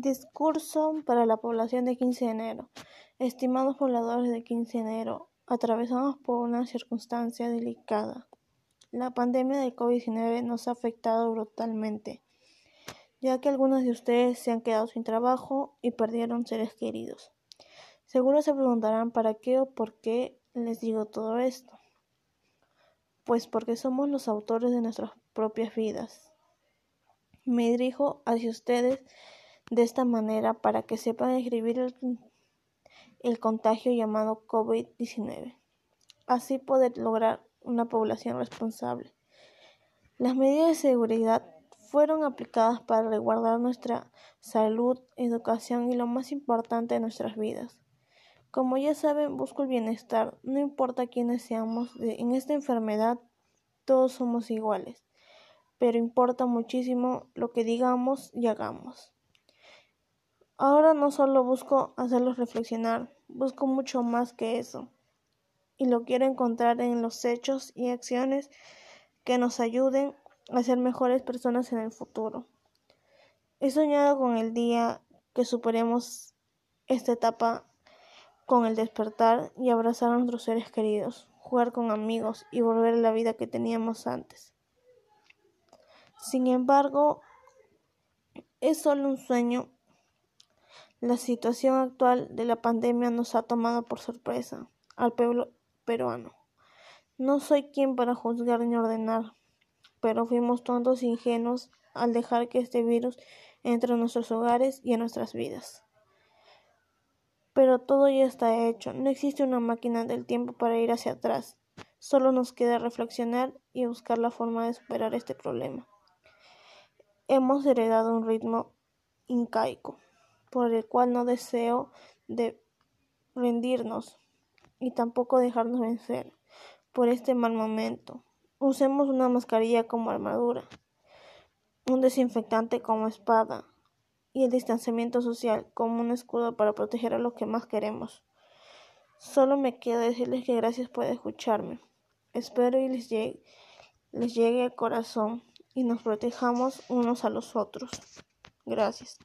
Discurso para la población de 15 de enero. Estimados pobladores de 15 de enero, atravesamos por una circunstancia delicada. La pandemia de COVID-19 nos ha afectado brutalmente, ya que algunos de ustedes se han quedado sin trabajo y perdieron seres queridos. Seguro se preguntarán para qué o por qué les digo todo esto. Pues porque somos los autores de nuestras propias vidas. Me dirijo hacia ustedes de esta manera para que sepan escribir el, contagio llamado COVID-19. Así poder lograr una población responsable. Las medidas de seguridad fueron aplicadas para resguardar nuestra salud, educación y lo más importante de nuestras vidas. Como ya saben, busco el bienestar, no importa quiénes seamos, en esta enfermedad todos somos iguales, pero importa muchísimo lo que digamos y hagamos. Ahora no solo busco hacerlos reflexionar, busco mucho más que eso. Y lo quiero encontrar en los hechos y acciones que nos ayuden a ser mejores personas en el futuro. He soñado con el día que superemos esta etapa con el despertar y abrazar a nuestros seres queridos, jugar con amigos y volver a la vida que teníamos antes. Sin embargo, es solo un sueño la situación actual de la pandemia nos ha tomado por sorpresa al pueblo peruano. No soy quien para juzgar ni ordenar, pero fuimos tontos e ingenuos al dejar que este virus entre en nuestros hogares y en nuestras vidas. Pero todo ya está hecho, no existe una máquina del tiempo para ir hacia atrás, solo nos queda reflexionar y buscar la forma de superar este problema. Hemos heredado un ritmo incaico por el cual no deseo de rendirnos y tampoco dejarnos vencer por este mal momento. Usemos una mascarilla como armadura, un desinfectante como espada y el distanciamiento social como un escudo para proteger a los que más queremos. Solo me queda decirles que gracias por escucharme. Espero y les llegue, les llegue al corazón y nos protejamos unos a los otros. Gracias.